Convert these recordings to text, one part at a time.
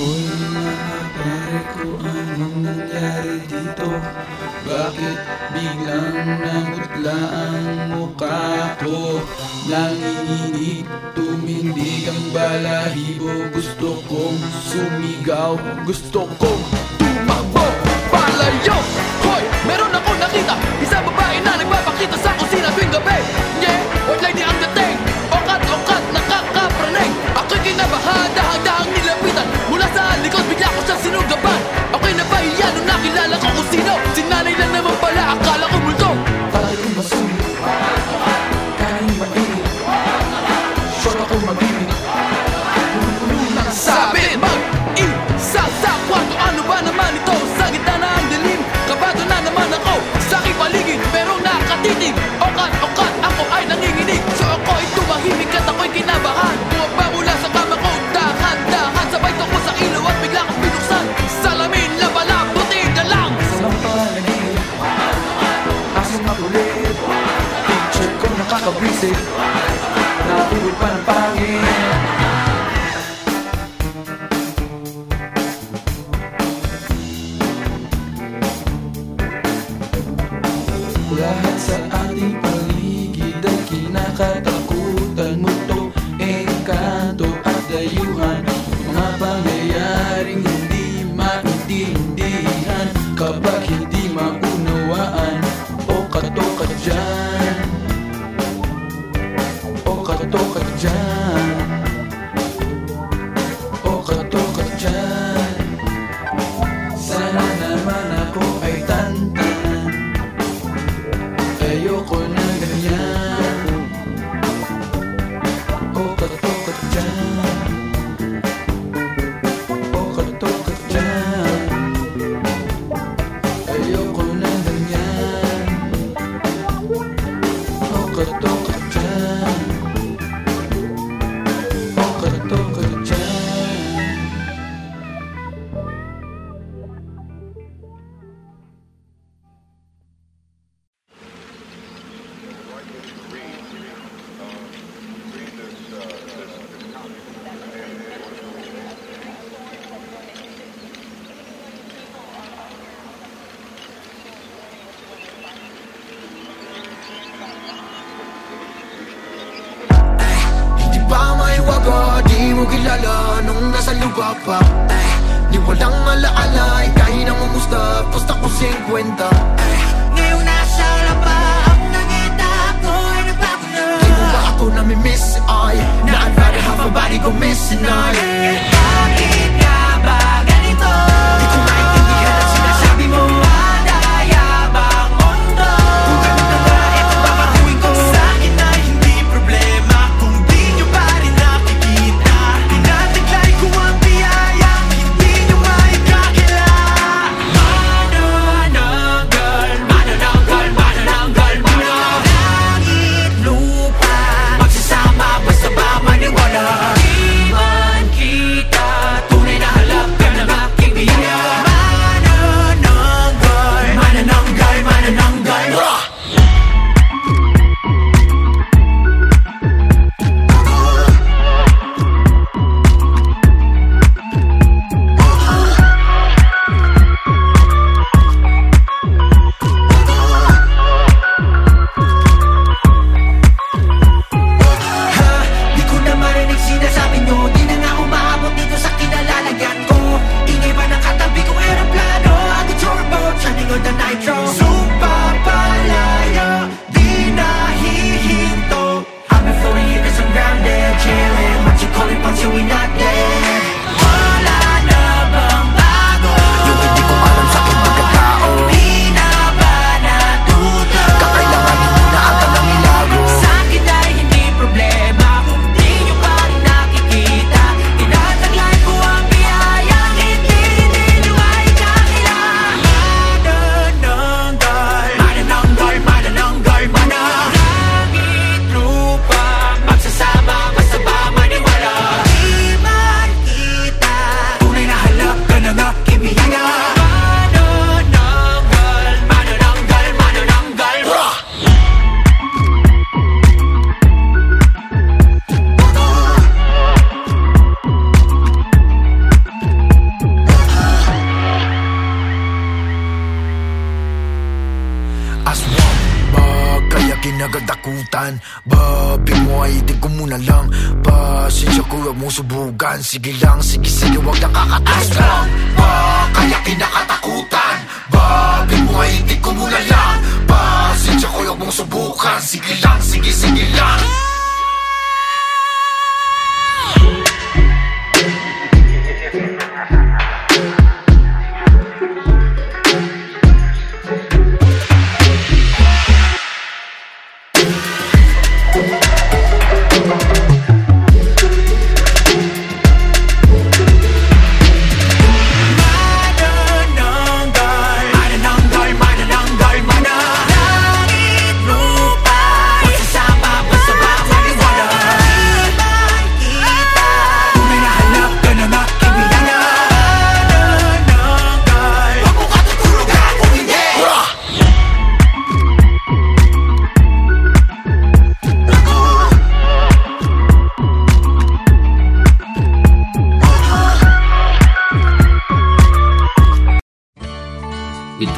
Hoy mga pare ko anong nangyari dito Bakit biglang namutla ang mukha ko Nanginginig, tumindig ang balahibo Gusto kong sumigaw, gusto kong tumakbo Palayo! Hoy! Meron ako nakita Isang babae na nagpapakita sa kusina tuwing gabi Yeah! White lady ang dating Okat-okat, nakakapraning Ako'y kinabahada isip. Nabibig pa ng pangin Lahat sa ating paligid ay kinakatakutan mo to. Engkanto at dayuhan Mga pangyayaring hindi maintindihan. Kapag hindi maunawaan O katokat dyan. nagwapa Ay, di walang alaala Ay, kahit namumusta Pusta ko 50 Ay, ngayon nasa laba Ang nangita ako ay nagpapuna Di mo ba ako namimiss? Ay, na I'd rather have a body go missing Ay, bakit na nakalimutan Babi mo ay itig ko muna lang. Pasensya ko huwag mong subukan. Sige lang, sige sige huwag nakakatusgan Ba, kaya kinakatakutan Babi mo ay itig ko muna lang. Pasensya ko huwag mong subukan. Sige lang, sige sige lang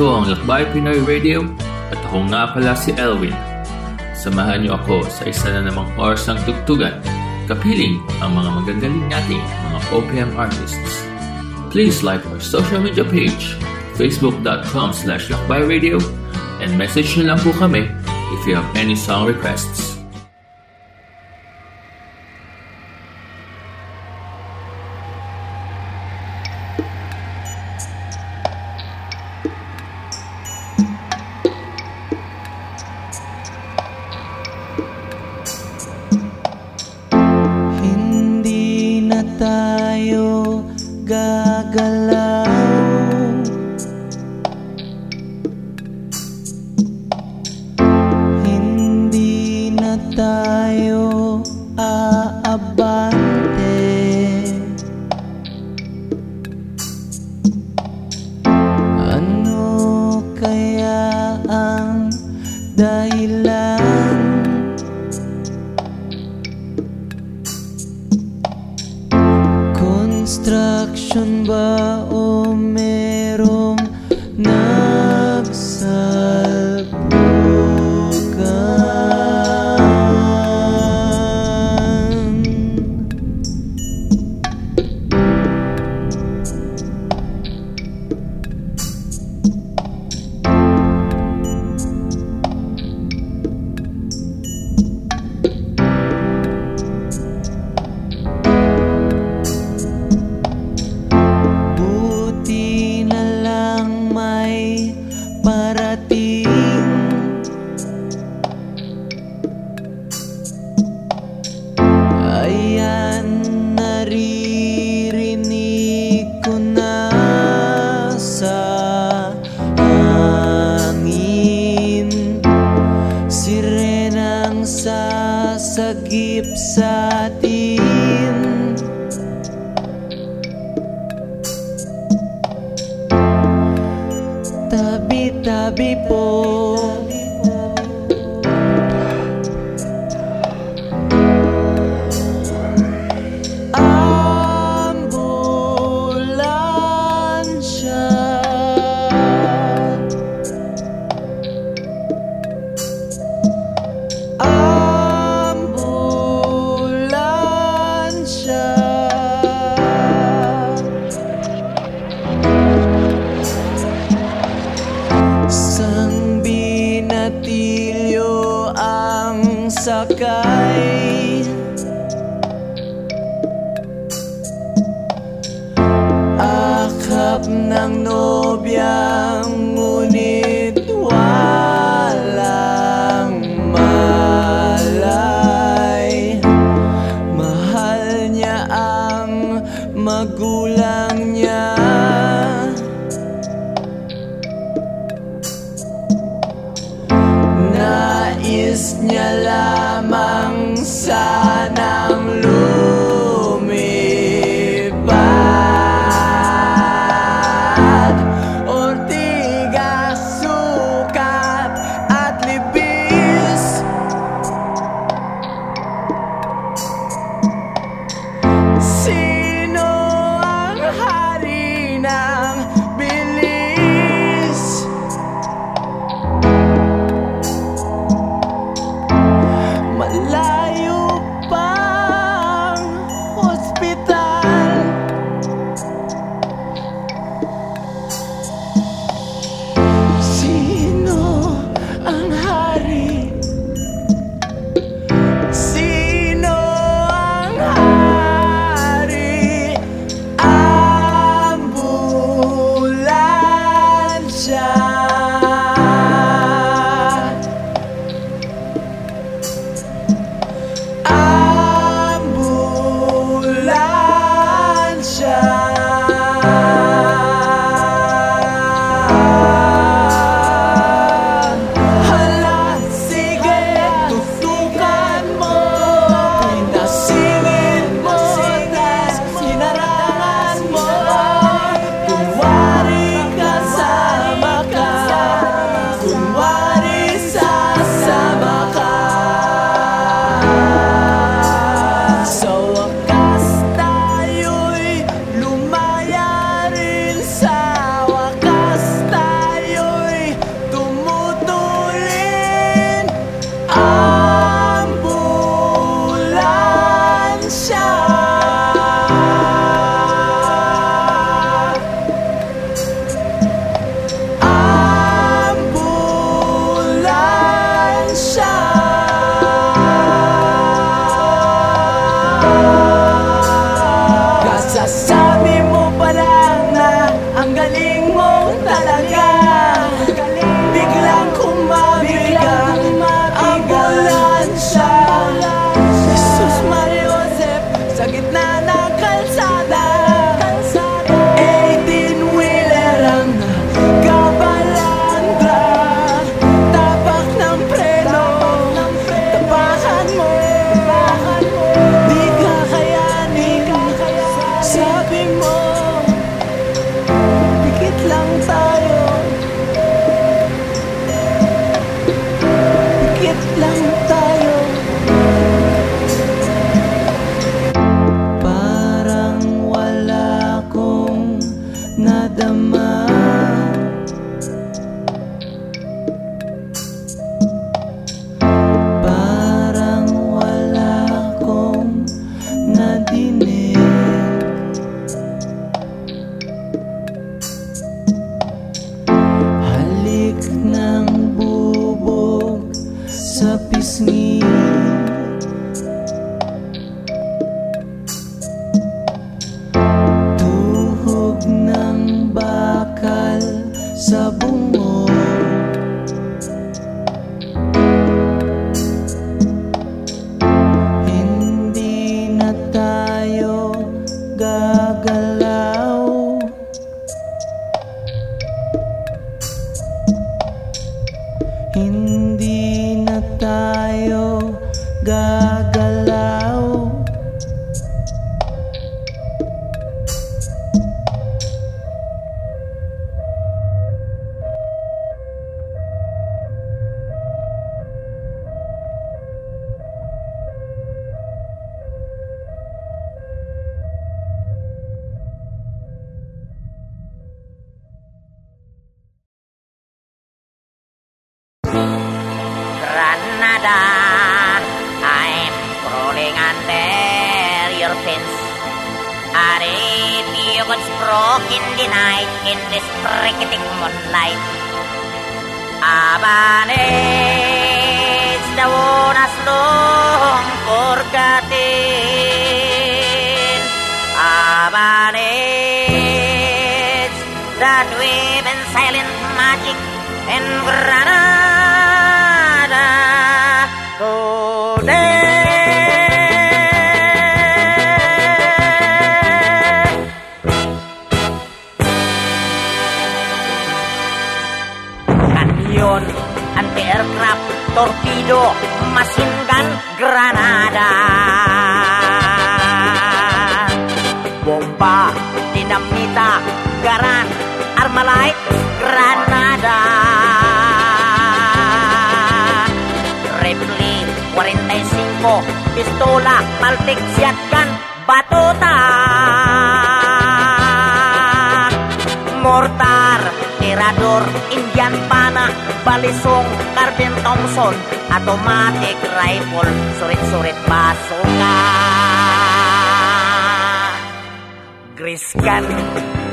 Ito ang Lakbay Pinoy Radio at ako nga pala si Elwin. Samahan niyo ako sa isa na namang oras ng tugtugan, kapiling ang mga magagaling nating mga OPM artists. Please like our social media page, facebook.com slash lakbayradio, and message nyo lang po kami if you have any song requests. tayo 边。You in the night in this cricket moonlight, abanes the one as long forgotten. Abanes that weave in silent magic in Granada today. Torpedo, machine gun, granada. Bomba, dinamita, garan, armalite, granada. Rifle, 45, pistola, Baltic shotgun, batuta. Mortar, tirador, Indian pana, balisong, carbine Thompson, automatic rifle, surit-surit basuka. Grease gun,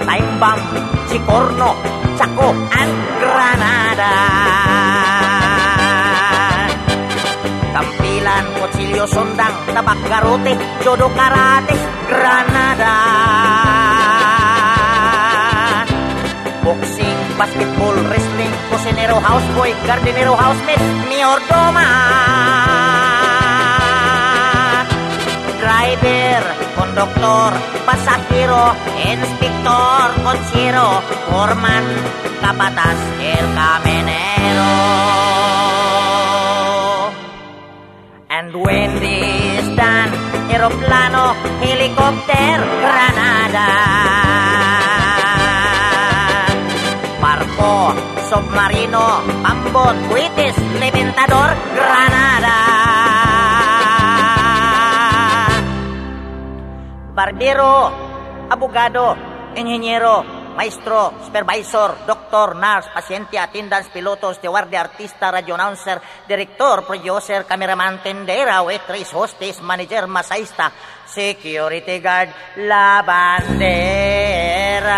time bomb, chikorno, chako, and granada. Tampilan, kutsilyo, sundang, tabak garote, jodo karate, granada. Boxing, basketball, cocinero, houseboy, gardenero, housemaid. Driver, konduktor, pasahero, inspektor, konsiro, foreman, kabatas, el caminero. And when this done, aeroplano, helicopter, buitis, levantador, granada. Barbero, abogado, ingenyero, maestro, supervisor, doctor, nurse, pasyente, attendants, pilotos, steward, artista, radio announcer, director, producer, cameraman, tendera, waitress, hostess, manager, masahista, security guard, la bandera.